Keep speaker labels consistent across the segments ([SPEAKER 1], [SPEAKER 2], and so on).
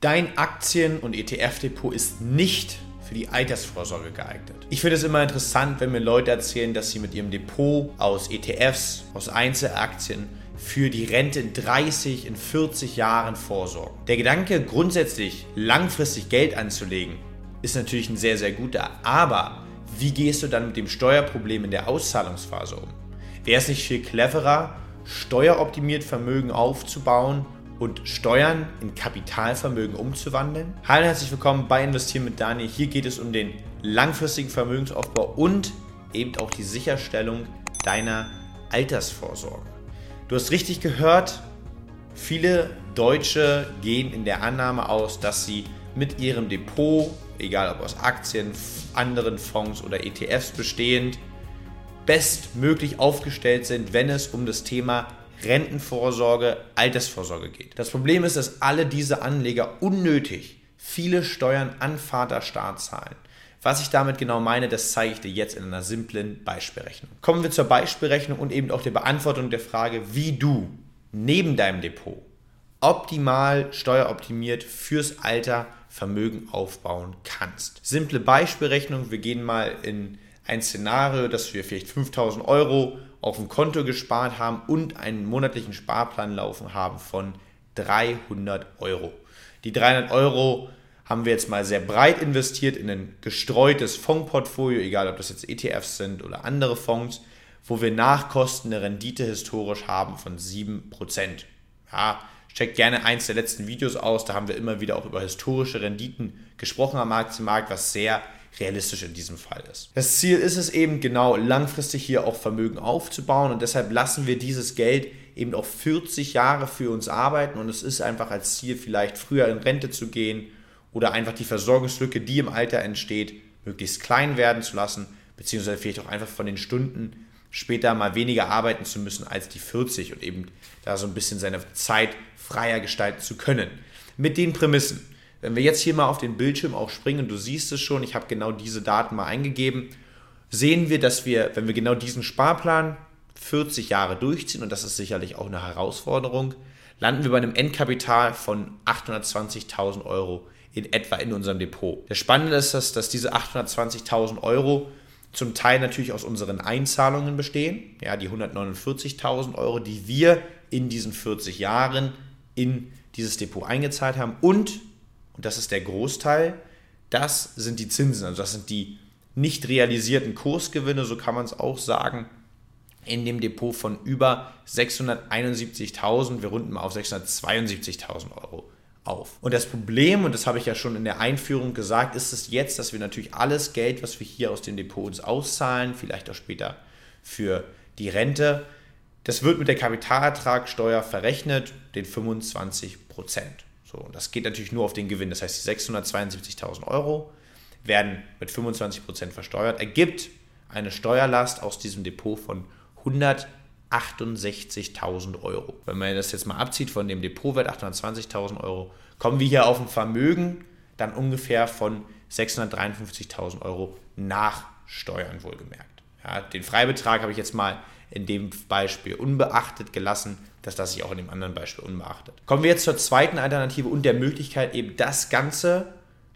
[SPEAKER 1] Dein Aktien- und ETF-Depot ist nicht für die Altersvorsorge geeignet. Ich finde es immer interessant, wenn mir Leute erzählen, dass sie mit ihrem Depot aus ETFs, aus Einzelaktien für die Rente in 30, in 40 Jahren vorsorgen. Der Gedanke, grundsätzlich langfristig Geld anzulegen, ist natürlich ein sehr, sehr guter. Aber wie gehst du dann mit dem Steuerproblem in der Auszahlungsphase um? Wäre es nicht viel cleverer, steueroptimiert Vermögen aufzubauen und Steuern in Kapitalvermögen umzuwandeln. Hallo herzlich willkommen bei Investieren mit Daniel. Hier geht es um den langfristigen Vermögensaufbau und eben auch die Sicherstellung deiner Altersvorsorge. Du hast richtig gehört, viele Deutsche gehen in der Annahme aus, dass sie mit ihrem Depot, egal ob aus Aktien, anderen Fonds oder ETFs bestehend, bestmöglich aufgestellt sind, wenn es um das Thema Rentenvorsorge, Altersvorsorge geht. Das Problem ist, dass alle diese Anleger unnötig viele Steuern an Vaterstaat zahlen. Was ich damit genau meine, das zeige ich dir jetzt in einer simplen Beispielrechnung. Kommen wir zur Beispielrechnung und eben auch der Beantwortung der Frage, wie du neben deinem Depot optimal steueroptimiert fürs Alter Vermögen aufbauen kannst. Simple Beispielrechnung, wir gehen mal in ein Szenario, dass wir vielleicht 5000 Euro auf dem Konto gespart haben und einen monatlichen Sparplan laufen haben von 300 Euro. Die 300 Euro haben wir jetzt mal sehr breit investiert in ein gestreutes Fondsportfolio, egal ob das jetzt ETFs sind oder andere Fonds, wo wir nach Kosten eine Rendite historisch haben von 7%. Ja, checkt gerne eins der letzten Videos aus, da haben wir immer wieder auch über historische Renditen gesprochen am Aktienmarkt, was sehr realistisch in diesem Fall ist. Das Ziel ist es eben genau langfristig hier auch Vermögen aufzubauen und deshalb lassen wir dieses Geld eben auch 40 Jahre für uns arbeiten und es ist einfach als Ziel vielleicht früher in Rente zu gehen oder einfach die Versorgungslücke, die im Alter entsteht, möglichst klein werden zu lassen, beziehungsweise vielleicht auch einfach von den Stunden später mal weniger arbeiten zu müssen als die 40 und eben da so ein bisschen seine Zeit freier gestalten zu können. Mit den Prämissen. Wenn wir jetzt hier mal auf den Bildschirm auch springen, du siehst es schon, ich habe genau diese Daten mal eingegeben, sehen wir, dass wir, wenn wir genau diesen Sparplan 40 Jahre durchziehen, und das ist sicherlich auch eine Herausforderung, landen wir bei einem Endkapital von 820.000 Euro in etwa in unserem Depot. Das Spannende ist, dass, dass diese 820.000 Euro zum Teil natürlich aus unseren Einzahlungen bestehen, ja, die 149.000 Euro, die wir in diesen 40 Jahren in dieses Depot eingezahlt haben und und das ist der Großteil, das sind die Zinsen, also das sind die nicht realisierten Kursgewinne, so kann man es auch sagen, in dem Depot von über 671.000, wir runden mal auf 672.000 Euro auf. Und das Problem, und das habe ich ja schon in der Einführung gesagt, ist es jetzt, dass wir natürlich alles Geld, was wir hier aus den Depots auszahlen, vielleicht auch später für die Rente, das wird mit der Kapitalertragssteuer verrechnet, den 25 Prozent. So, und das geht natürlich nur auf den Gewinn. Das heißt, die 672.000 Euro werden mit 25% versteuert, ergibt eine Steuerlast aus diesem Depot von 168.000 Euro. Wenn man das jetzt mal abzieht von dem Depotwert 820.000 Euro, kommen wir hier auf ein Vermögen dann ungefähr von 653.000 Euro nach Steuern wohlgemerkt. Ja, den Freibetrag habe ich jetzt mal in dem Beispiel unbeachtet gelassen. Das lasse ich auch in dem anderen Beispiel unbeachtet. Kommen wir jetzt zur zweiten Alternative und der Möglichkeit, eben das Ganze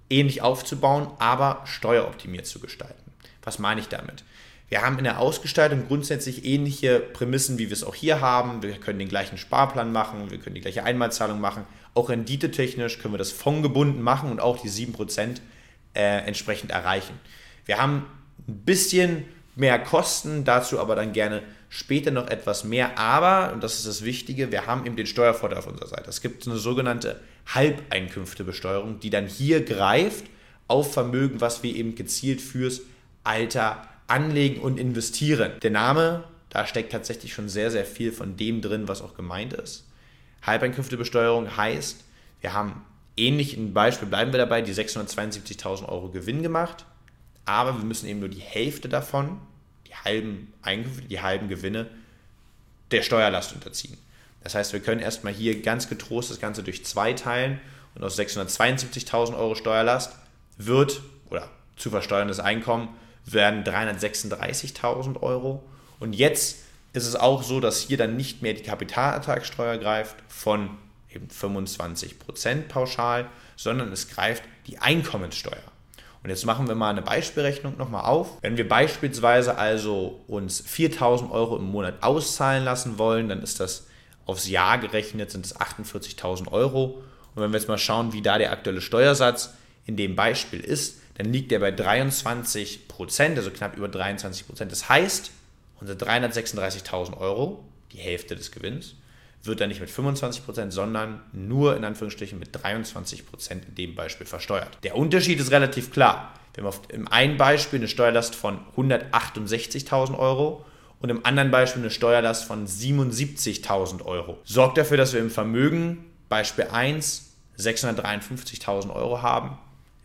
[SPEAKER 1] ähnlich aufzubauen, aber steueroptimiert zu gestalten. Was meine ich damit? Wir haben in der Ausgestaltung grundsätzlich ähnliche Prämissen, wie wir es auch hier haben. Wir können den gleichen Sparplan machen, wir können die gleiche Einmalzahlung machen. Auch renditetechnisch können wir das fondgebunden machen und auch die 7% äh, entsprechend erreichen. Wir haben ein bisschen mehr Kosten, dazu aber dann gerne später noch etwas mehr. Aber, und das ist das Wichtige, wir haben eben den Steuervorteil auf unserer Seite. Es gibt eine sogenannte Halbeinkünftebesteuerung, die dann hier greift auf Vermögen, was wir eben gezielt fürs Alter anlegen und investieren. Der Name, da steckt tatsächlich schon sehr, sehr viel von dem drin, was auch gemeint ist. Halbeinkünftebesteuerung heißt, wir haben ähnlich ein Beispiel, bleiben wir dabei, die 672.000 Euro Gewinn gemacht aber wir müssen eben nur die Hälfte davon, die halben Einkünfte, die halben Gewinne, der Steuerlast unterziehen. Das heißt, wir können erstmal hier ganz getrost das Ganze durch zwei teilen und aus 672.000 Euro Steuerlast wird, oder zu versteuerndes Einkommen, werden 336.000 Euro. Und jetzt ist es auch so, dass hier dann nicht mehr die Kapitalertragssteuer greift von eben 25% pauschal, sondern es greift die Einkommenssteuer. Und jetzt machen wir mal eine Beispielrechnung nochmal auf. Wenn wir beispielsweise also uns 4000 Euro im Monat auszahlen lassen wollen, dann ist das aufs Jahr gerechnet, sind es 48.000 Euro. Und wenn wir jetzt mal schauen, wie da der aktuelle Steuersatz in dem Beispiel ist, dann liegt der bei 23 Prozent, also knapp über 23 Prozent. Das heißt, unsere 336.000 Euro, die Hälfte des Gewinns, wird dann nicht mit 25%, sondern nur in Anführungsstrichen mit 23% in dem Beispiel versteuert. Der Unterschied ist relativ klar. Wir haben im einen Beispiel eine Steuerlast von 168.000 Euro und im anderen Beispiel eine Steuerlast von 77.000 Euro. Sorgt dafür, dass wir im Vermögen Beispiel 1 653.000 Euro haben,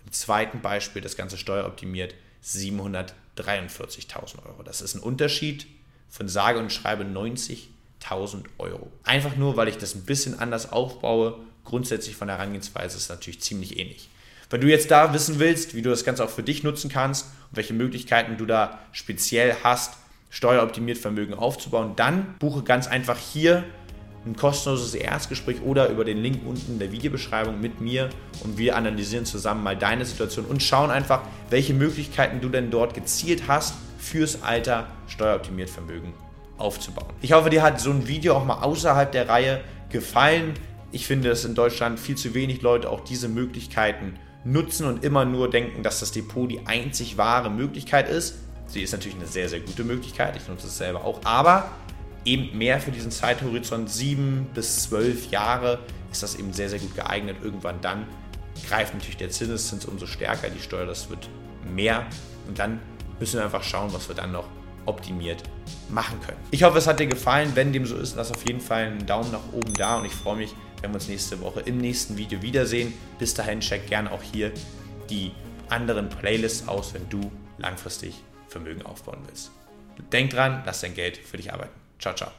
[SPEAKER 1] im zweiten Beispiel das Ganze steueroptimiert 743.000 Euro. Das ist ein Unterschied von sage und schreibe 90 1000 Euro. Einfach nur, weil ich das ein bisschen anders aufbaue. Grundsätzlich von der Herangehensweise ist es natürlich ziemlich ähnlich. Wenn du jetzt da wissen willst, wie du das Ganze auch für dich nutzen kannst und welche Möglichkeiten du da speziell hast, steueroptimiert Vermögen aufzubauen, dann buche ganz einfach hier ein kostenloses Erstgespräch oder über den Link unten in der Videobeschreibung mit mir und wir analysieren zusammen mal deine Situation und schauen einfach, welche Möglichkeiten du denn dort gezielt hast fürs Alter steueroptimiert Vermögen aufzubauen. Ich hoffe, dir hat so ein Video auch mal außerhalb der Reihe gefallen. Ich finde, dass in Deutschland viel zu wenig Leute auch diese Möglichkeiten nutzen und immer nur denken, dass das Depot die einzig wahre Möglichkeit ist. Sie ist natürlich eine sehr, sehr gute Möglichkeit. Ich nutze es selber auch. Aber eben mehr für diesen Zeithorizont sieben bis zwölf Jahre ist das eben sehr, sehr gut geeignet. Irgendwann dann greift natürlich der Zinseszins umso stärker, die Steuer, das wird mehr. Und dann müssen wir einfach schauen, was wir dann noch optimiert machen können. Ich hoffe, es hat dir gefallen. Wenn dem so ist, lass auf jeden Fall einen Daumen nach oben da und ich freue mich, wenn wir uns nächste Woche im nächsten Video wiedersehen. Bis dahin check gerne auch hier die anderen Playlists aus, wenn du langfristig Vermögen aufbauen willst. Denk dran, lass dein Geld für dich arbeiten. Ciao, ciao.